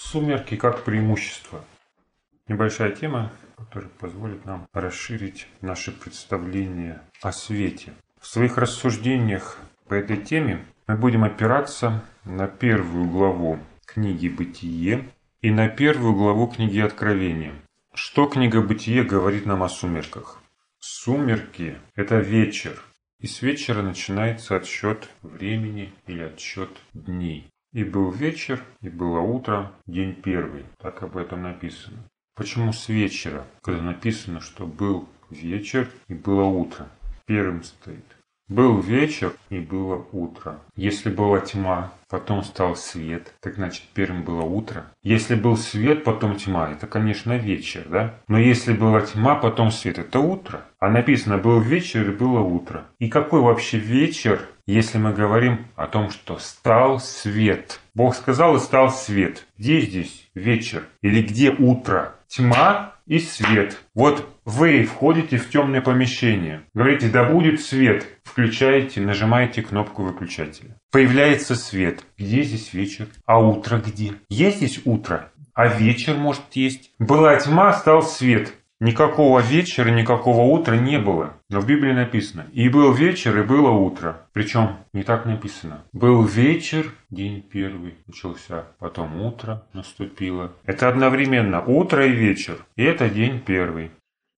Сумерки как преимущество. Небольшая тема, которая позволит нам расширить наше представление о свете. В своих рассуждениях по этой теме мы будем опираться на первую главу книги «Бытие» и на первую главу книги «Откровения». Что книга «Бытие» говорит нам о сумерках? Сумерки – это вечер, и с вечера начинается отсчет времени или отсчет дней. И был вечер, и было утро, день первый. Так об этом написано. Почему с вечера, когда написано, что был вечер и было утро? Первым стоит. Был вечер и было утро. Если была тьма, потом стал свет, так значит первым было утро. Если был свет, потом тьма, это, конечно, вечер, да? Но если была тьма, потом свет, это утро. А написано, был вечер и было утро. И какой вообще вечер, если мы говорим о том, что стал свет? Бог сказал и стал свет. Где здесь вечер? Или где утро? Тьма и свет. Вот вы входите в темное помещение. Говорите, да будет свет. Включаете, нажимаете кнопку выключателя. Появляется свет. Где здесь вечер? А утро где? Есть здесь утро? А вечер может есть. Была тьма, стал свет. Никакого вечера, никакого утра не было. Но в Библии написано, и был вечер, и было утро. Причем не так написано. Был вечер, день первый начался, потом утро наступило. Это одновременно утро и вечер, и это день первый.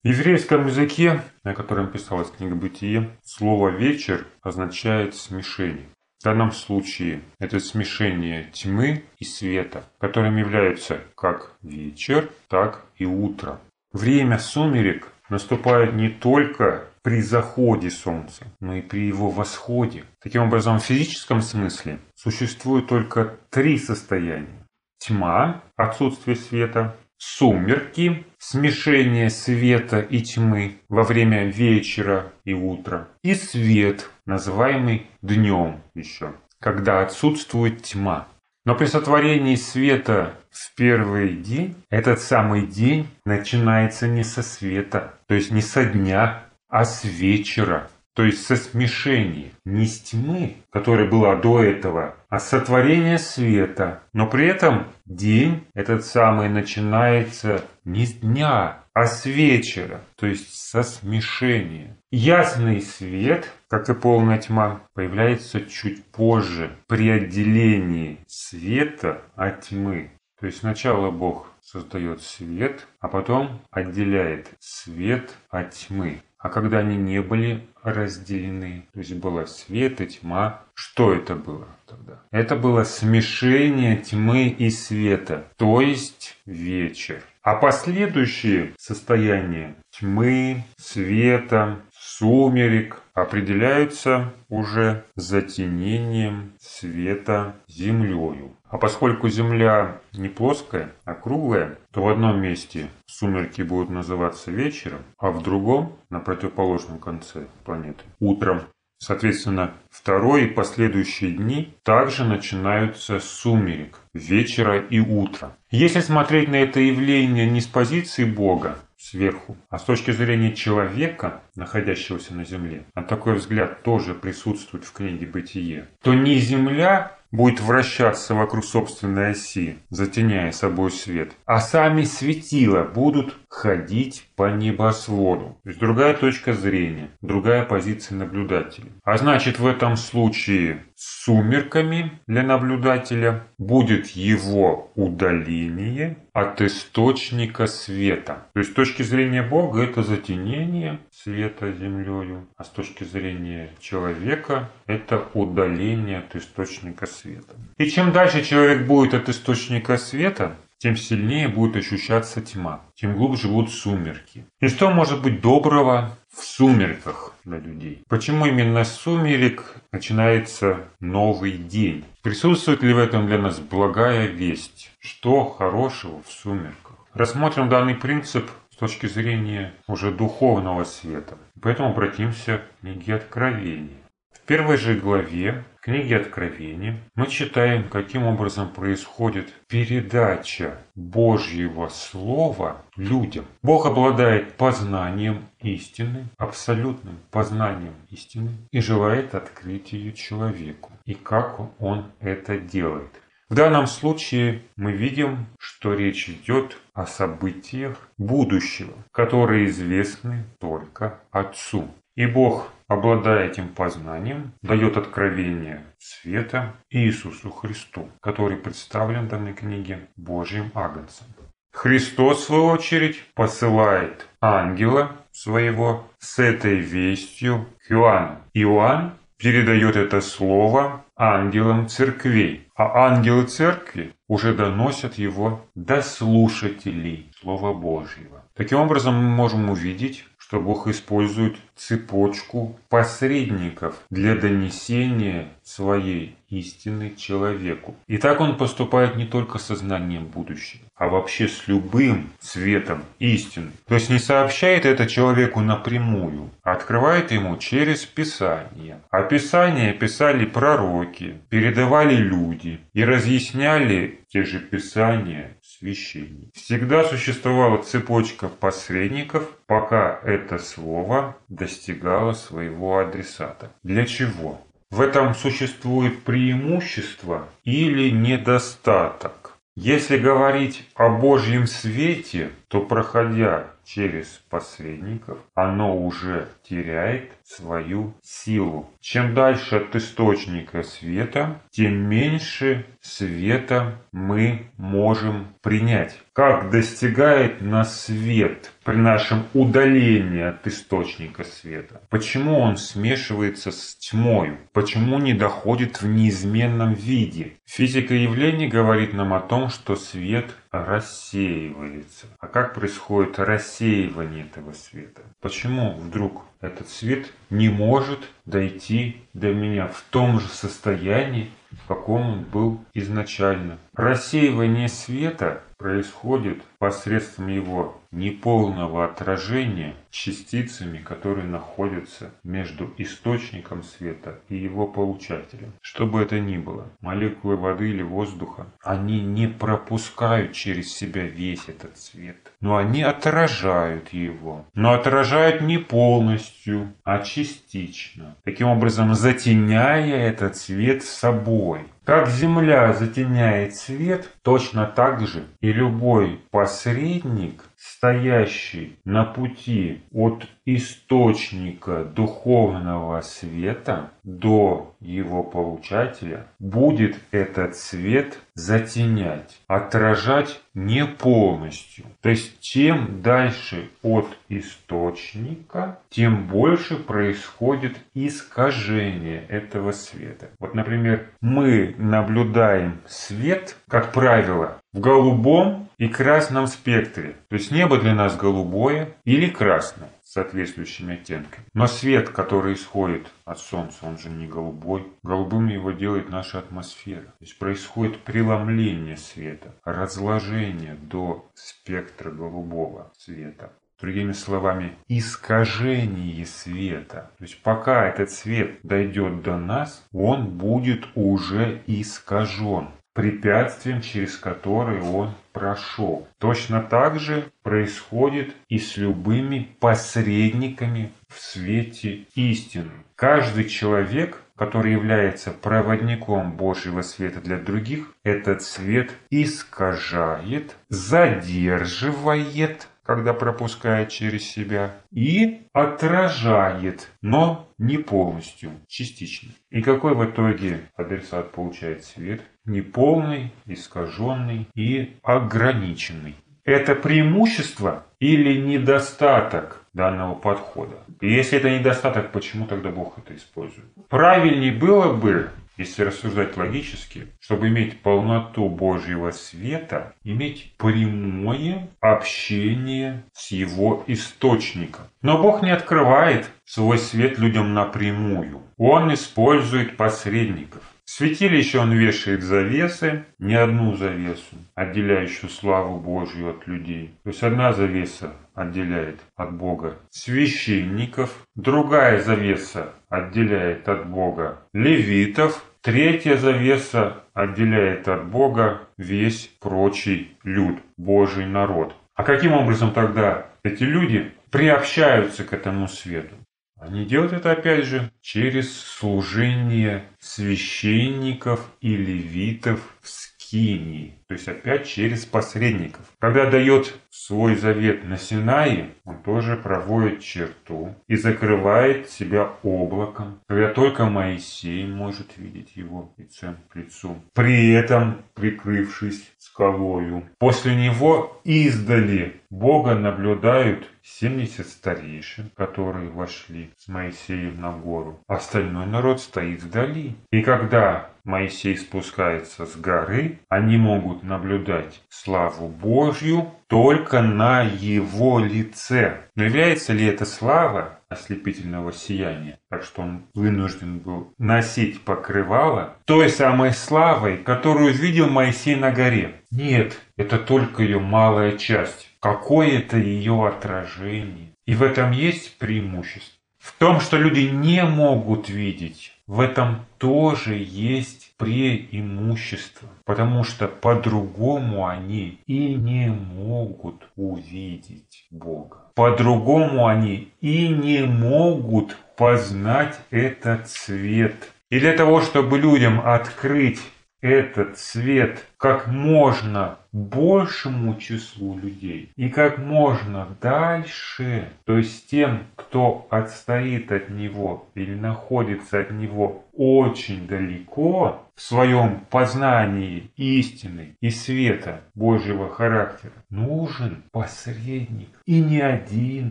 В еврейском языке, на котором писалась книга «Бытие», слово «вечер» означает смешение. В данном случае это смешение тьмы и света, которым являются как вечер, так и утро. Время сумерек наступает не только при заходе Солнца, но и при его восходе. Таким образом, в физическом смысле существует только три состояния. Тьма, отсутствие света, сумерки, смешение света и тьмы во время вечера и утра, и свет, называемый днем еще, когда отсутствует тьма. Но при сотворении света в первый день, этот самый день начинается не со света, то есть не со дня, а с вечера, то есть со смешения, не с тьмы, которая была до этого, а сотворения света. Но при этом день этот самый начинается не с дня, а с вечера, то есть со смешения. Ясный свет, как и полная тьма, появляется чуть позже при отделении света от тьмы. То есть сначала Бог создает свет, а потом отделяет свет от тьмы. А когда они не были разделены, то есть было свет и тьма, что это было тогда? Это было смешение тьмы и света, то есть вечер. А последующие состояния тьмы, света, сумерек определяются уже затенением света землею. А поскольку Земля не плоская, а круглая, то в одном месте сумерки будут называться вечером, а в другом, на противоположном конце планеты, утром. Соответственно, второй и последующие дни также начинаются с сумерек, вечера и утра. Если смотреть на это явление не с позиции Бога, сверху, а с точки зрения человека, находящегося на Земле, а такой взгляд тоже присутствует в книге «Бытие», то не Земля будет вращаться вокруг собственной оси, затеняя собой свет, а сами светила будут ходить по небосводу. То есть другая точка зрения, другая позиция наблюдателя. А значит в этом случае сумерками для наблюдателя будет его удаление от источника света. То есть с точки зрения Бога это затенение света землею, а с точки зрения человека это удаление от источника света. И чем дальше человек будет от источника света, тем сильнее будет ощущаться тьма, тем глубже будут сумерки. И что может быть доброго в сумерках для людей? Почему именно с сумерек начинается новый день? Присутствует ли в этом для нас благая весть? Что хорошего в сумерках? Рассмотрим данный принцип с точки зрения уже духовного света. Поэтому обратимся к книге Откровения. В первой же главе книги Откровения мы читаем, каким образом происходит передача Божьего Слова людям. Бог обладает познанием истины, абсолютным познанием истины и желает открыть ее человеку. И как Он это делает? В данном случае мы видим, что речь идет о событиях будущего, которые известны только Отцу. И Бог, обладая этим познанием, дает откровение света Иисусу Христу, который представлен в данной книге Божьим Агнцем. Христос, в свою очередь, посылает ангела своего с этой вестью к Иоанну. Иоанн передает это слово ангелам церквей, а ангелы церкви уже доносят его до слушателей Слова Божьего. Таким образом, мы можем увидеть, что Бог использует цепочку посредников для донесения своей истины человеку. И так он поступает не только со знанием будущего, а вообще с любым светом истины. То есть не сообщает это человеку напрямую, а открывает ему через Писание. А Писание писали пророки, передавали люди и разъясняли те же Писания священник. Всегда существовала цепочка посредников, пока это слово достигало своего адресата. Для чего? В этом существует преимущество или недостаток. Если говорить о Божьем свете, то проходя через посредников, оно уже теряет свою силу. Чем дальше от источника света, тем меньше света мы можем принять. Как достигает нас свет при нашем удалении от источника света? Почему он смешивается с тьмой? Почему не доходит в неизменном виде? Физика явлений говорит нам о том, что свет рассеивается. А как происходит рассеивание этого света? Почему вдруг этот свет не может дойти до меня в том же состоянии, в каком он был изначально? Рассеивание света происходит посредством его неполного отражения частицами, которые находятся между источником света и его получателем. Что бы это ни было, молекулы воды или воздуха, они не пропускают через себя весь этот свет, но они отражают его. Но отражают не полностью, а частично. Таким образом, затеняя этот свет собой. Как Земля затеняет свет, точно так же и любой посредник, стоящий на пути от источника духовного света до его получателя, будет этот свет затенять, отражать не полностью. То есть чем дальше от источника, тем больше происходит искажение этого света. Вот, например, мы наблюдаем свет, как правило, в голубом и красном спектре. То есть небо для нас голубое или красное соответствующими оттенками. Но свет, который исходит от Солнца, он же не голубой. Голубым его делает наша атмосфера. То есть происходит преломление света, разложение до спектра голубого света. Другими словами, искажение света. То есть пока этот свет дойдет до нас, он будет уже искажен препятствием, через которое он прошел. Точно так же происходит и с любыми посредниками в свете истины. Каждый человек, который является проводником Божьего света для других, этот свет искажает, задерживает, когда пропускает через себя, и отражает, но не полностью, частично. И какой в итоге адресат получает свет? Неполный, искаженный и ограниченный. Это преимущество или недостаток данного подхода? И если это недостаток, почему тогда Бог это использует? Правильнее было бы если рассуждать логически, чтобы иметь полноту Божьего света, иметь прямое общение с его источником. Но Бог не открывает свой свет людям напрямую. Он использует посредников. В святилище он вешает завесы, не одну завесу, отделяющую славу Божью от людей. То есть одна завеса отделяет от Бога священников, другая завеса отделяет от Бога левитов, Третья завеса отделяет от Бога весь прочий люд, Божий народ. А каким образом тогда эти люди приобщаются к этому свету? Они делают это опять же через служение священников и левитов в скинии, то есть опять через посредников. Когда дает свой завет на Синае, он тоже проводит черту и закрывает себя облаком, когда только Моисей может видеть его лицем к лицу. При этом прикрывшись скалою. После него издали Бога наблюдают 70 старейшин, которые вошли с Моисеем на гору. Остальной народ стоит вдали. И когда Моисей спускается с горы, они могут наблюдать славу Божью только на его лице. Но является ли это слава ослепительного сияния, так что он вынужден был носить покрывало той самой славой, которую видел Моисей на горе? Нет, это только ее малая часть какое-то ее отражение. И в этом есть преимущество. В том, что люди не могут видеть, в этом тоже есть преимущество, потому что по-другому они и не могут увидеть Бога. По-другому они и не могут познать этот свет. И для того, чтобы людям открыть этот свет как можно большему числу людей и как можно дальше, то есть тем, кто отстоит от него или находится от него очень далеко в своем познании истины и света Божьего характера, нужен посредник. И не один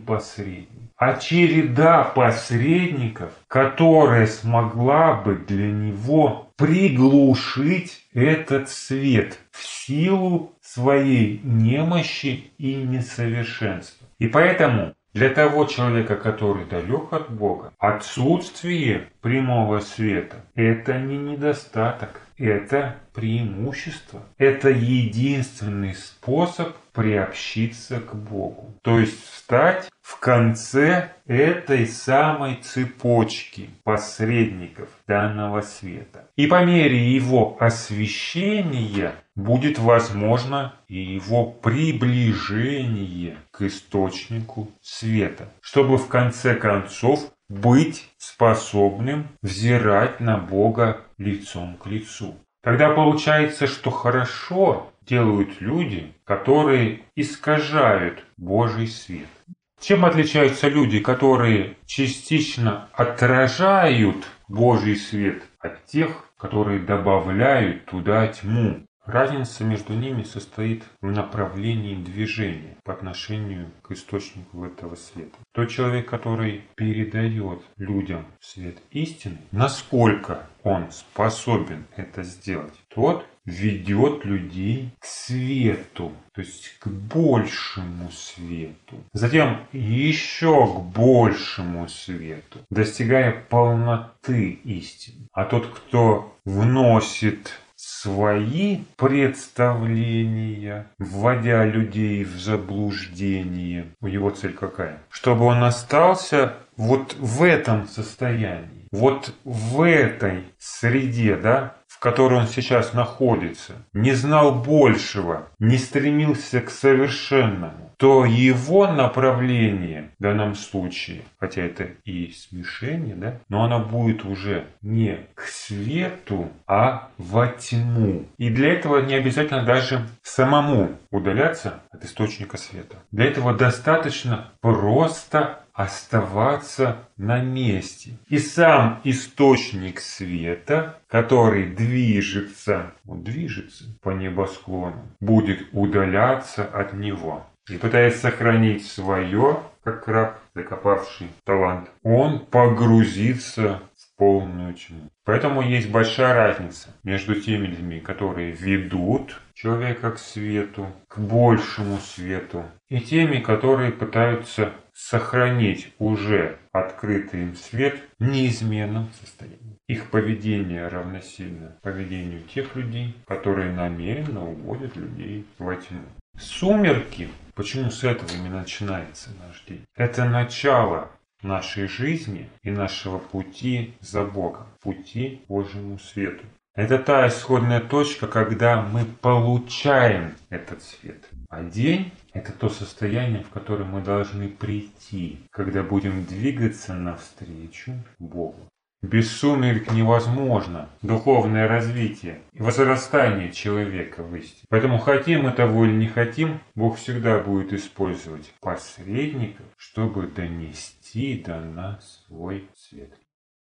посредник, а череда посредников, которая смогла бы для него приглушить этот свет в силу своей немощи и несовершенства. И поэтому для того человека, который далек от Бога, отсутствие прямого света – это не недостаток, это преимущество. Это единственный способ приобщиться к Богу. То есть встать в конце этой самой цепочки посредников данного света. И по мере его освещения будет возможно и его приближение к источнику света, чтобы в конце концов быть способным взирать на Бога лицом к лицу. Тогда получается, что хорошо делают люди, которые искажают Божий свет. Чем отличаются люди, которые частично отражают Божий свет от тех, которые добавляют туда тьму? Разница между ними состоит в направлении движения по отношению к источнику этого света. Тот человек, который передает людям свет истины, насколько он способен это сделать, тот ведет людей к свету, то есть к большему свету. Затем еще к большему свету, достигая полноты истины. А тот, кто вносит свои представления, вводя людей в заблуждение. У него цель какая? Чтобы он остался вот в этом состоянии, вот в этой среде, да, которой он сейчас находится, не знал большего, не стремился к совершенному, то его направление в данном случае, хотя это и смешение, да, но оно будет уже не к свету, а во тьму. И для этого не обязательно даже самому удаляться от источника света. Для этого достаточно просто оставаться на месте. И сам источник света, который движется, он движется по небосклону, будет удаляться от него. И пытаясь сохранить свое, как краб, закопавший талант, он погрузится полную тьму. Поэтому есть большая разница между теми людьми, которые ведут человека к свету, к большему свету, и теми, которые пытаются сохранить уже открытый им свет в неизменном состоянии. Их поведение равносильно поведению тех людей, которые намеренно уводят людей во тьму. Сумерки, почему с этого именно начинается наш день? Это начало нашей жизни и нашего пути за Богом, пути Божьему свету. Это та исходная точка, когда мы получаем этот свет. А день – это то состояние, в которое мы должны прийти, когда будем двигаться навстречу Богу. Без сумерек невозможно духовное развитие и возрастание человека в истине. Поэтому хотим мы того или не хотим, Бог всегда будет использовать посредников, чтобы донести до нас свой свет.